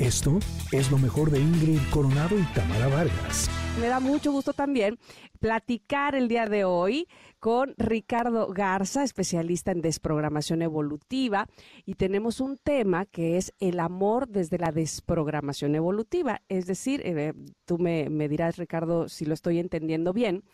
Esto es lo mejor de Ingrid Coronado y Tamara Vargas. Me da mucho gusto también platicar el día de hoy con Ricardo Garza, especialista en desprogramación evolutiva, y tenemos un tema que es el amor desde la desprogramación evolutiva. Es decir, eh, tú me, me dirás, Ricardo, si lo estoy entendiendo bien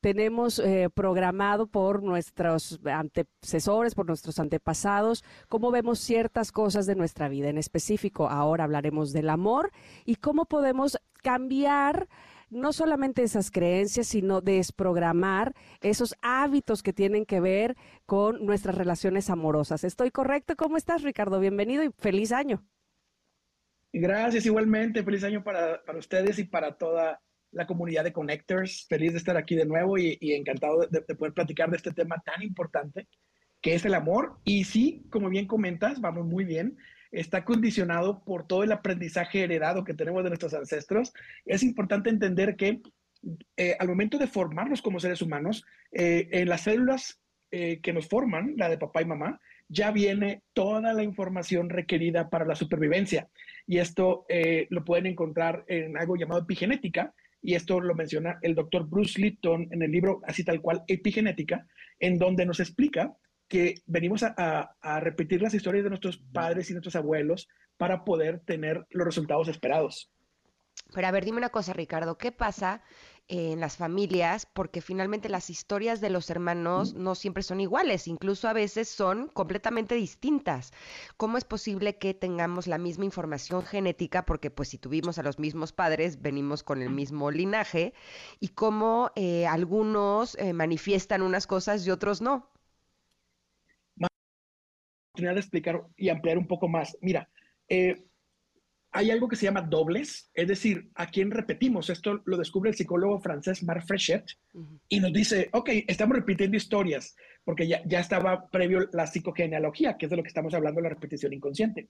tenemos eh, programado por nuestros antecesores, por nuestros antepasados, cómo vemos ciertas cosas de nuestra vida. En específico, ahora hablaremos del amor y cómo podemos cambiar no solamente esas creencias, sino desprogramar esos hábitos que tienen que ver con nuestras relaciones amorosas. ¿Estoy correcto? ¿Cómo estás, Ricardo? Bienvenido y feliz año. Gracias, igualmente. Feliz año para, para ustedes y para toda la comunidad de Connectors. Feliz de estar aquí de nuevo y, encantado de, poder platicar de este tema tan importante que es el amor. Y sí, como bien comentas, vamos muy bien. Está condicionado por todo el aprendizaje heredado que tenemos de nuestros ancestros. Es importante entender que eh, al momento de formarnos como seres humanos, eh, en las células eh, que nos forman, la de papá y mamá, ya viene toda la información requerida para la supervivencia. Y esto lo pueden encontrar en algo llamado epigenética, y esto lo menciona el doctor Bruce Lipton en el libro, así tal cual, Epigenética, en donde nos explica que venimos a, a, repetir las historias de nuestros padres y nuestros abuelos para poder tener los resultados esperados. Pero a ver, dime una cosa, Ricardo, ¿qué pasa en las familias, porque finalmente las historias de los hermanos no siempre son iguales, incluso a veces son completamente distintas. ¿Cómo es posible que tengamos la misma información genética? Porque pues si tuvimos a los mismos padres, venimos con el mismo linaje, y cómo eh, algunos eh, manifiestan unas cosas y otros no. Oportunidad de explicar y ampliar un poco más. Mira, eh, hay algo que se llama dobles, es decir, a quién repetimos. Esto lo descubre el psicólogo francés Marc Frechet y nos dice, ok, estamos repitiendo historias, porque ya, ya estaba previo la psicogenealogía, que es de lo que estamos hablando, la repetición inconsciente.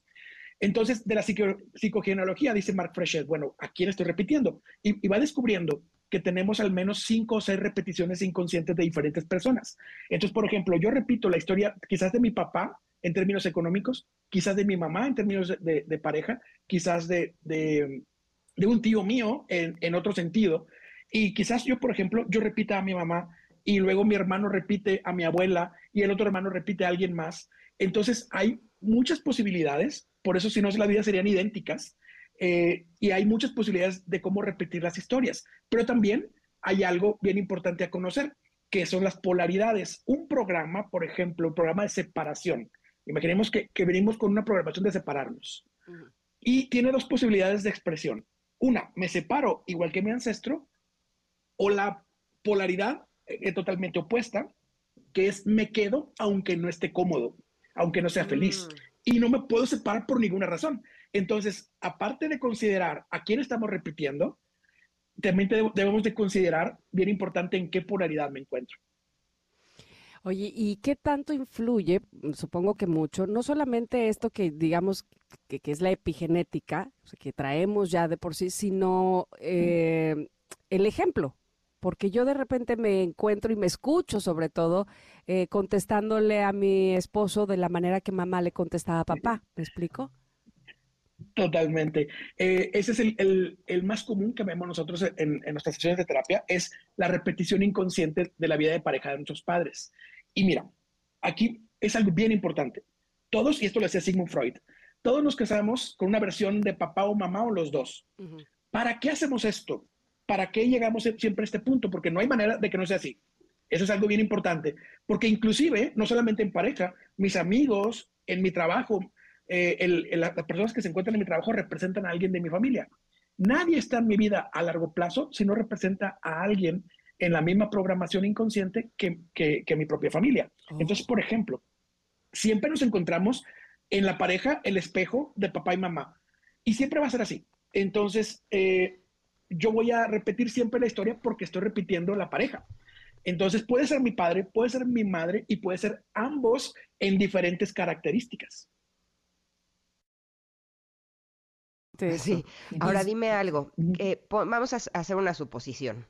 Entonces, de la psicogenealogía, dice Marc Frechet, bueno, ¿a quién estoy repitiendo? Y, y va descubriendo que tenemos al menos cinco o seis repeticiones inconscientes de diferentes personas. Entonces, por ejemplo, yo repito la historia quizás de mi papá, en términos económicos, quizás de mi mamá en términos de, pareja, quizás de, un tío mío en, otro sentido. Y quizás yo, por ejemplo, yo repita a mi mamá y luego mi hermano repite a mi abuela y el otro hermano repite a alguien más. Entonces hay muchas posibilidades, por eso si no la vida serían idénticas, eh, y hay muchas posibilidades de cómo repetir las historias. Pero también hay algo bien importante a conocer, que son las polaridades. Un programa, por ejemplo, un programa de separación, Imaginemos que, venimos con una programación de separarnos. Y tiene dos posibilidades de expresión. Una, me separo igual que mi ancestro, o la polaridad es totalmente opuesta, que es me quedo aunque no esté cómodo, aunque no sea feliz. Mm. Y no me puedo separar por ninguna razón. Entonces, aparte de considerar a quién estamos repitiendo, también debemos de considerar, bien importante, en qué polaridad me encuentro. Oye, ¿y qué tanto influye? Supongo que mucho, no solamente esto que digamos que, es la epigenética, que traemos ya de por sí, sino eh, el ejemplo, porque yo de repente me encuentro y me escucho sobre todo eh, contestándole a mi esposo de la manera que mamá le contestaba a papá, ¿me explico? Totalmente. Eh, ese es el, más común que vemos nosotros en, en, nuestras sesiones de terapia, es la repetición inconsciente de la vida de pareja de nuestros padres. Y mira, aquí es algo bien importante. Todos, y esto lo decía Sigmund Freud, todos nos casamos con una versión de papá o mamá o los dos. ¿Para qué hacemos esto? ¿Para qué llegamos siempre a este punto? Porque no hay manera de que no sea así. Eso es algo bien importante, porque inclusive, no solamente en pareja, mis amigos, en mi trabajo, eh, las personas que se encuentran en mi trabajo representan a alguien de mi familia. Nadie está en mi vida a largo plazo si no representa a alguien en la misma programación inconsciente que, que, mi propia familia. Oh. Entonces, por ejemplo, siempre nos encontramos en la pareja el espejo de papá y mamá. Y siempre va a ser así. Entonces, eh, yo voy a repetir siempre la historia porque estoy repitiendo la pareja. Entonces, puede ser mi padre, puede ser mi madre y puede ser ambos en diferentes características. Sí, ahora dime algo. vamos a hacer una suposición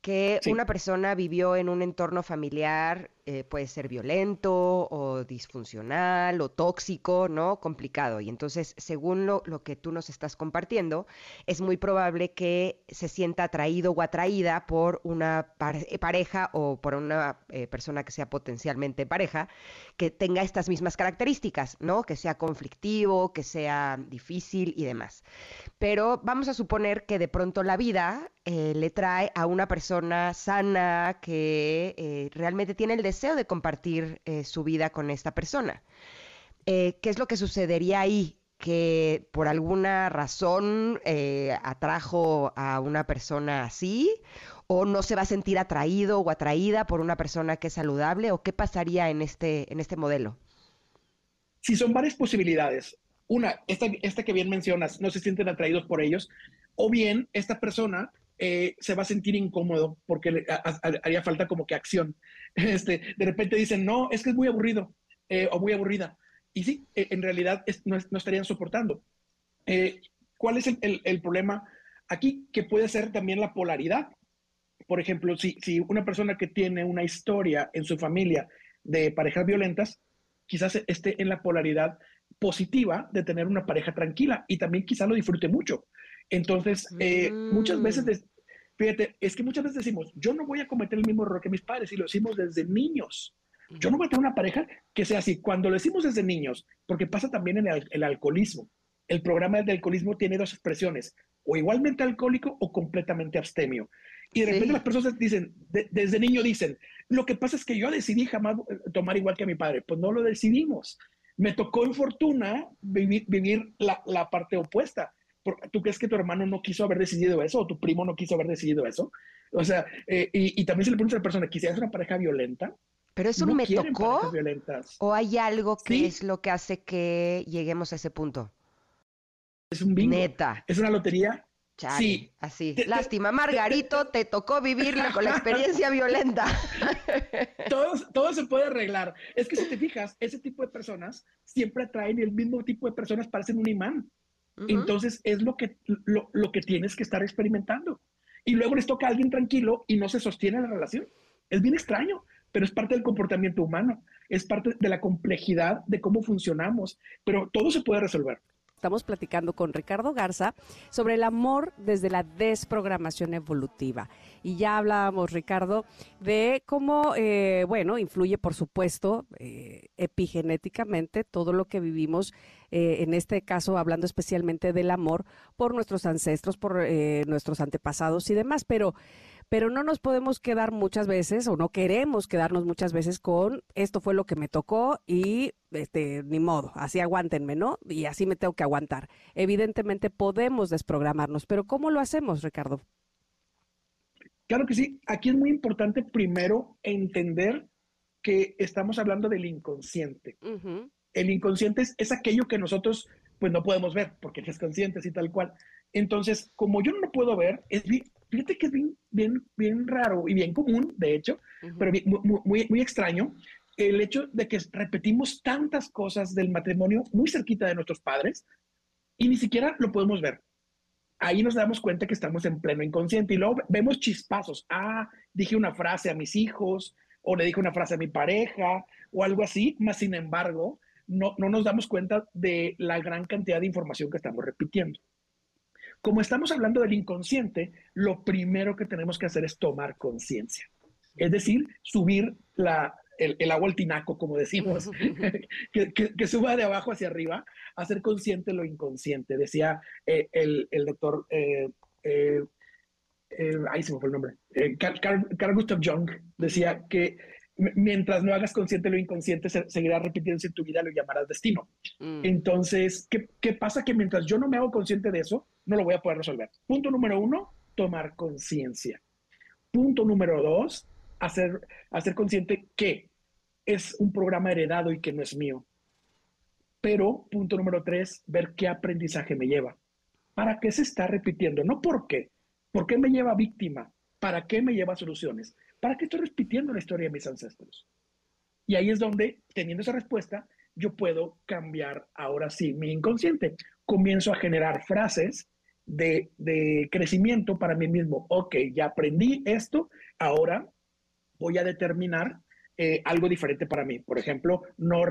que una persona vivió en un entorno familiar eh, puede ser violento o disfuncional o tóxico, ¿no? Complicado. Y entonces, según lo, lo, que tú nos estás compartiendo, es muy probable que se sienta atraído o atraída por una pareja o por una eh, persona que sea potencialmente pareja, que tenga estas mismas características, ¿no? Que sea conflictivo, que sea difícil y demás. Pero vamos a suponer que de pronto la vida eh, le trae a una persona sana que eh, realmente tiene el deseo de compartir eh, su vida con esta persona. ¿Qué es lo que sucedería ahí? Que por alguna razón atrajo a una persona así o no se va a sentir atraído o atraída por una persona que es saludable o qué pasaría en este, en este modelo? Sí, son varias posibilidades. Una, esta, esta que bien mencionas, no se sienten atraídos por ellos, o bien esta persona eh, se va a sentir incómodo porque haría falta como que acción. Este, de repente dicen, no, es que es muy aburrido eh, o muy aburrida. Y sí, eh, en realidad no, estarían soportando. ¿Cuál es el, el, problema aquí? Que puede ser también la polaridad. Por ejemplo, si, si una persona que tiene una historia en su familia de parejas violentas, quizás esté en la polaridad positiva de tener una pareja tranquila y también quizás lo disfrute mucho. Entonces, eh, muchas veces, mm. fíjate, es que muchas veces decimos, yo no voy a cometer el mismo error que mis padres y lo decimos desde niños. Yo no voy a tener una pareja que sea así. Cuando lo decimos desde niños, porque pasa también en el, alcoholismo. El programa del alcoholismo tiene dos expresiones, o igualmente alcohólico o completamente abstemio. Y de repente las personas dicen, desde niño dicen, lo que pasa es que yo decidí jamás eh, tomar igual que mi padre. Pues no lo decidimos. Me tocó en fortuna vivir, vivir la, la, parte opuesta. ¿Tú crees que tu hermano no quiso haber decidido eso o tu primo no quiso haber decidido eso? O sea, eh, y, también se le pregunta a la persona, ¿quisieras una pareja violenta? ¿Pero eso me tocó? ¿O hay algo que es lo que hace que lleguemos a ese punto? Es un bingo. Neta. Es una lotería. sí. Así. Lástima, Margarito, te, tocó vivirla con la experiencia violenta. Todo, todo se puede arreglar. Es que si te fijas, ese tipo de personas siempre atraen el mismo tipo de personas, parecen un imán. Entonces es lo que, lo, lo, que tienes que estar experimentando. Y luego les toca a alguien tranquilo y no se sostiene la relación. Es bien extraño, pero es parte del comportamiento humano, es parte de la complejidad de cómo funcionamos, pero todo se puede resolver. Estamos platicando con Ricardo Garza sobre el amor desde la desprogramación evolutiva. Y ya hablábamos, Ricardo, de cómo, eh, bueno, influye, por supuesto, eh, epigenéticamente todo lo que vivimos, eh, en este caso hablando especialmente del amor, por nuestros ancestros, por nuestros antepasados y demás. Pero pero no nos podemos quedar muchas veces o no queremos quedarnos muchas veces con esto fue lo que me tocó y este ni modo, así aguántenme, ¿no? Y así me tengo que aguantar. Evidentemente podemos desprogramarnos, pero ¿cómo lo hacemos, Ricardo? Claro que sí, aquí es muy importante primero entender que estamos hablando del inconsciente. El inconsciente es, es, aquello que nosotros pues no podemos ver porque es consciente y tal cual. Entonces, como yo no lo puedo ver, es, fíjate que es bien, bien, bien raro y bien común, de hecho, pero muy, muy, extraño, el hecho de que repetimos tantas cosas del matrimonio muy cerquita de nuestros padres y ni siquiera lo podemos ver. Ahí nos damos cuenta que estamos en pleno inconsciente y luego vemos chispazos. Ah, dije una frase a mis hijos o le dije una frase a mi pareja o algo así, más sin embargo, no, no nos damos cuenta de la gran cantidad de información que estamos repitiendo. Como estamos hablando del inconsciente, lo primero que tenemos que hacer es tomar conciencia. Es decir, subir el, agua al tinaco, como decimos, que, suba de abajo hacia arriba, hacer consciente lo inconsciente. Decía eh, el, doctor, eh, eh, ahí se me fue el nombre, Carl Gustav Jung, decía que mientras no hagas consciente lo inconsciente, se, seguirá repitiéndose en tu vida, lo llamarás destino. Mm. Entonces, ¿qué, pasa? Que mientras yo no me hago consciente de eso, no lo voy a poder resolver. Punto número uno, tomar conciencia. Punto número dos, hacer, hacer consciente que es un programa heredado y que no es mío. Pero, punto número tres, ver qué aprendizaje me lleva. ¿Para qué se está repitiendo? No por qué. ¿Por qué me lleva víctima? ¿Para qué me lleva soluciones? ¿Para qué estoy repitiendo la historia de mis ancestros? Y ahí es donde, teniendo esa respuesta, yo puedo cambiar ahora sí mi inconsciente. Comienzo a generar frases de, crecimiento para mí mismo. Ok, ya aprendí esto, ahora voy a determinar eh, algo diferente para mí. Por ejemplo, no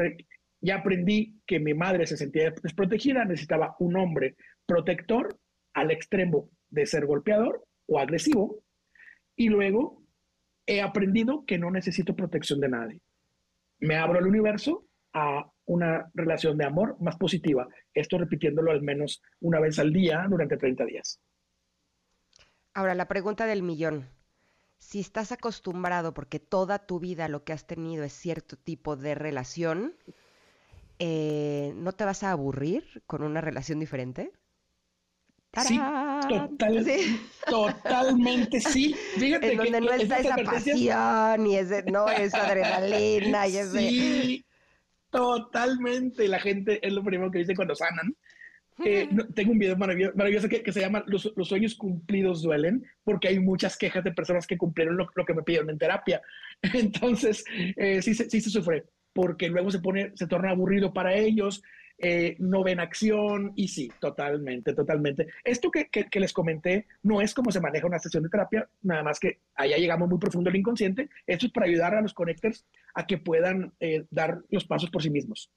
ya aprendí que mi madre se sentía desprotegida, necesitaba un hombre protector al extremo de ser golpeador o agresivo. Y luego he aprendido que no necesito protección de nadie. Me abro al universo a una relación de amor más positiva. Esto repitiéndolo al menos una vez al día durante 30 días. Ahora, la pregunta del millón. Si estás acostumbrado, porque toda tu vida lo que has tenido es cierto tipo de relación, eh, ¿no te vas a aburrir con una relación diferente? Sí, totalmente sí. Fíjate en donde no está esa pasión y esa adrenalina y ese... Sí, totalmente. La gente es lo primero que dice cuando sanan. Eh, tengo un video maravilloso, que, se llama los, sueños cumplidos duelen, porque hay muchas quejas de personas que cumplieron lo, que me pidieron en terapia. Entonces, eh, sí, sí se sufre, porque luego se pone, se torna aburrido para ellos, eh, no ven acción y sí, totalmente, totalmente. Esto que, les comenté no es como se maneja una sesión de terapia, nada más que allá llegamos muy profundo al inconsciente. Esto es para ayudar a los connectors a que puedan eh, dar los pasos por sí mismos.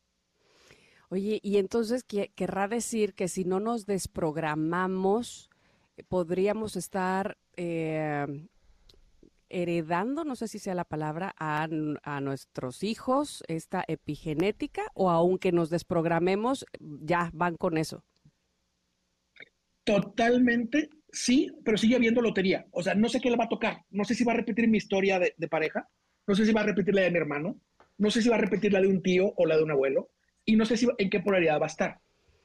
Oye, y entonces querrá decir que si no nos desprogramamos, podríamos estar eh, heredando, no sé si sea la palabra, a, nuestros hijos esta epigenética o aunque nos desprogramemos, ya van con eso? Totalmente sí, pero sigue habiendo lotería. O sea, no sé qué le va a tocar. No sé si va a repetir mi historia de, pareja, no sé si va a repetir la de mi hermano, no sé si va a repetir la de un tío o la de un abuelo, y no sé si en qué polaridad va a estar.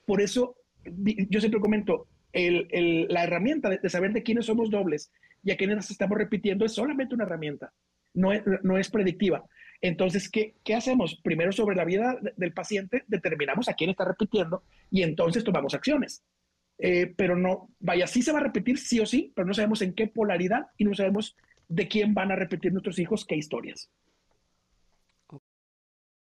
Por eso yo siempre comento, la herramienta de, de, saber de quiénes somos dobles y a quienes estamos repitiendo es solamente una herramienta, no es, no es predictiva. Entonces, ¿qué, ¿qué, hacemos? Primero, sobre la vida del paciente, determinamos a quién está repitiendo y entonces tomamos acciones. Eh, pero no, vaya, sí se va a repetir sí o sí, pero no sabemos en qué polaridad y no sabemos de quién van a repetir nuestros hijos qué historias.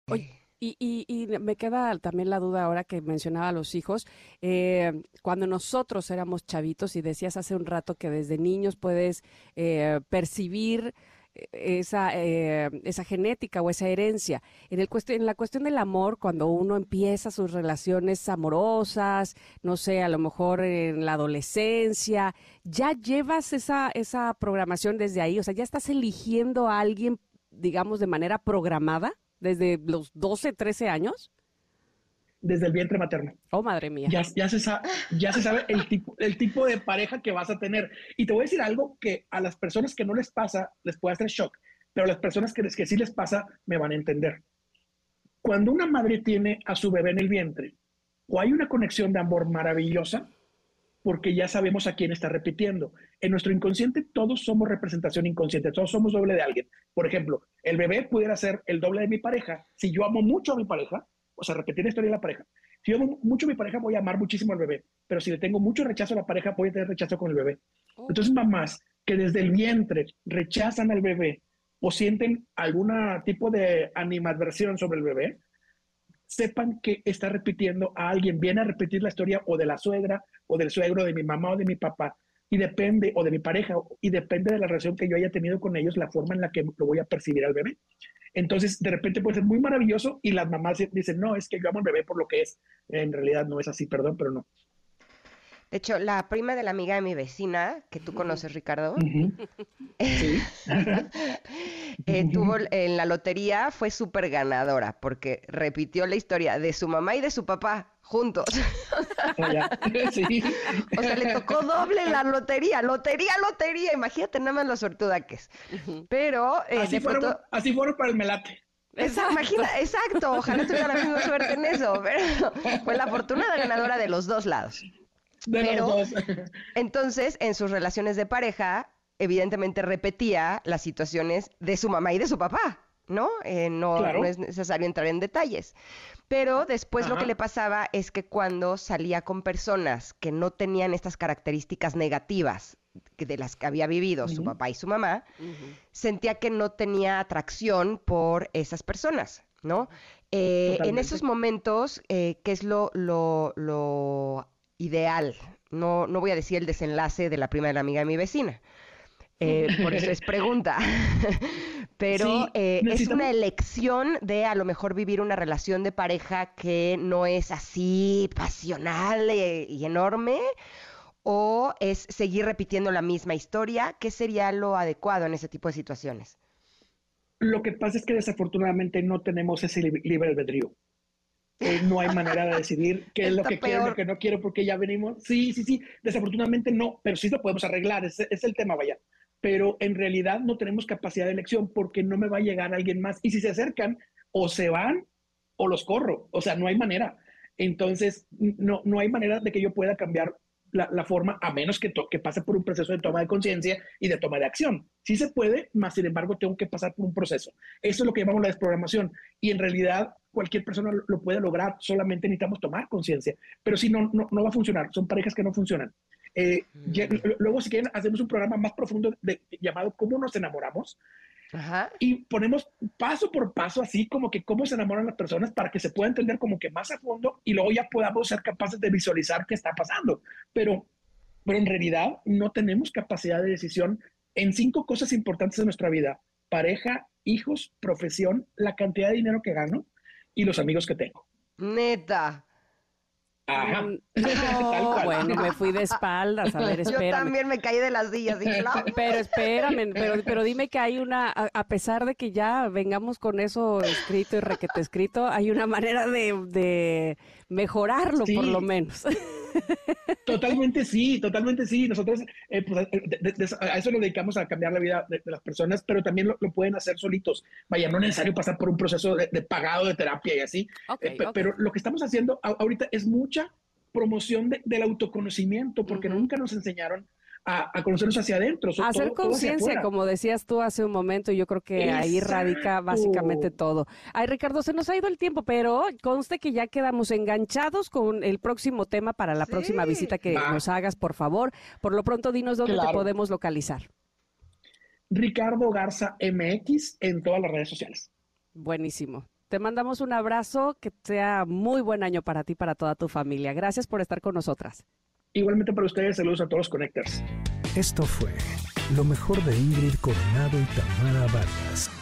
Oye, y, y, me queda también la duda ahora que mencionaba a los hijos. Eh, cuando nosotros éramos chavitos y decías hace un rato que desde niños puedes eh, percibir eh, esa, esa genética o esa herencia. En, el en la cuestión del amor, cuando uno empieza sus relaciones amorosas, no sé, a lo mejor en la adolescencia, ya llevas esa, esa programación desde ahí, o sea, ya estás eligiendo a alguien, digamos, de manera programada desde los 12, 13 años? Desde el vientre materno. Oh, madre mía. Ya, ya, se, sabe, ya se sabe el tipo, el tipo de pareja que vas a tener. Y te voy a decir algo que a las personas que no les pasa les puede hacer shock, pero a las personas que, que sí les pasa me van a entender. Cuando una madre tiene a su bebé en el vientre, o hay una conexión de amor maravillosa, porque ya sabemos a quién está repitiendo. En nuestro inconsciente todos somos representación inconsciente, todos somos doble de alguien. Por ejemplo, el bebé pudiera ser el doble de mi pareja. Si yo amo mucho a mi pareja, o sea, repetir la historia de la pareja. Si yo amo mucho a mi pareja, voy a amar muchísimo al bebé. Pero si le tengo mucho rechazo a la pareja, voy a tener rechazo con el bebé. Oh. Entonces, mamás que desde el vientre rechazan al bebé o sienten algún tipo de animadversión sobre el bebé, sepan que está repitiendo a alguien, viene a repetir la historia o de la suegra o del suegro, de mi mamá o de mi papá, y depende, o de mi pareja, y depende de la relación que yo haya tenido con ellos, la forma en la que lo voy a percibir al bebé. Entonces, de repente puede ser muy maravilloso y las mamás dicen, no, es que yo amo al bebé por lo que es. En realidad no es así, perdón, pero no. De hecho, la prima de la amiga de mi vecina, que tú conoces, Ricardo, eh, tuvo en la lotería, fue súper ganadora, porque repitió la historia de su mamá y de su papá juntos. O sea, le tocó doble la lotería, lotería, lotería. Imagínate nada más los sortudaques. Pero eh, así, fueron, así fueron para el melate. Exacto, imagina, exacto, ojalá tuviera la misma suerte en eso, pero fue la afortunada ganadora de los dos lados. Pero, entonces, en sus relaciones de pareja, evidentemente repetía las situaciones de su mamá y de su papá, ¿no? Eh, no, no, es necesario entrar en detalles. Pero después lo que le pasaba es que cuando salía con personas que no tenían estas características negativas de las que había vivido su papá y su mamá, sentía que no tenía atracción por esas personas, ¿no? Eh, en esos momentos, eh, ¿qué es lo, lo, lo ideal. No, no voy a decir el desenlace de la prima de la amiga de mi vecina. Eh, por eso es pregunta. Pero eh, es una elección de a lo mejor vivir una relación de pareja que no es así pasional y enorme, o es seguir repitiendo la misma historia. ¿Qué sería lo adecuado en ese tipo de situaciones? Lo que pasa es que desafortunadamente no tenemos ese libre albedrío. Eh, no hay manera de decidir qué es lo que quiero y lo que no quiero porque ya venimos. Sí, sí, sí, desafortunadamente no, pero sí lo podemos arreglar, es, es el tema, vaya. Pero en realidad no tenemos capacidad de elección porque no me va a llegar alguien más. Y si se acercan, o se van o los corro. O sea, no hay manera. Entonces, no, no hay manera de que yo pueda cambiar la, forma, a menos que, que pase por un proceso de toma de conciencia y de toma de acción. Sí se puede, más sin embargo tengo que pasar por un proceso. Eso es lo que llamamos la desprogramación. Y en realidad cualquier persona lo puede lograr, solamente necesitamos tomar conciencia. Pero si no, no, no, va a funcionar, son parejas que no funcionan. Eh, luego, si quieren, hacemos un programa más profundo de, llamado ¿Cómo nos enamoramos? Y ponemos paso por paso, así como que cómo se enamoran las personas para que se pueda entender como que más a fondo y luego ya podamos ser capaces de visualizar qué está pasando. Pero, pero en realidad no tenemos capacidad de decisión en cinco cosas importantes de nuestra vida. Pareja, hijos, profesión, la cantidad de dinero que gano y los amigos que tengo. Neta. Ajá. Mm, bueno, me fui de espaldas. A ver, espérame. Yo también me caí de las sillas. Pero espérame, pero, pero dime que hay una, a, pesar de que ya vengamos con eso escrito y requete escrito, hay una manera de, mejorarlo por lo menos. Totalmente sí, totalmente sí. Nosotros eh, pues, eh, a eso nos dedicamos a cambiar la vida de, las personas, pero también lo, pueden hacer solitos. Vaya, no es necesario pasar por un proceso de, pagado de terapia y así. Eh, pero lo que estamos haciendo ahorita es mucha promoción del autoconocimiento, porque nunca nos enseñaron a, conocernos hacia adentro. hacer conciencia, como decías tú hace un momento, yo creo que ahí radica básicamente todo. Ay, Ricardo, se nos ha ido el tiempo, pero conste que ya quedamos enganchados con el próximo tema para la próxima visita que nos hagas, por favor. Por lo pronto, dinos dónde te podemos localizar. Ricardo Garza MX en todas las redes sociales. Buenísimo. Te mandamos un abrazo, que sea muy buen año para ti, para toda tu familia. Gracias por estar con nosotras. Igualmente para ustedes, saludos a todos los Connectors. Esto fue lo mejor de Ingrid Coronado y Tamara Vargas.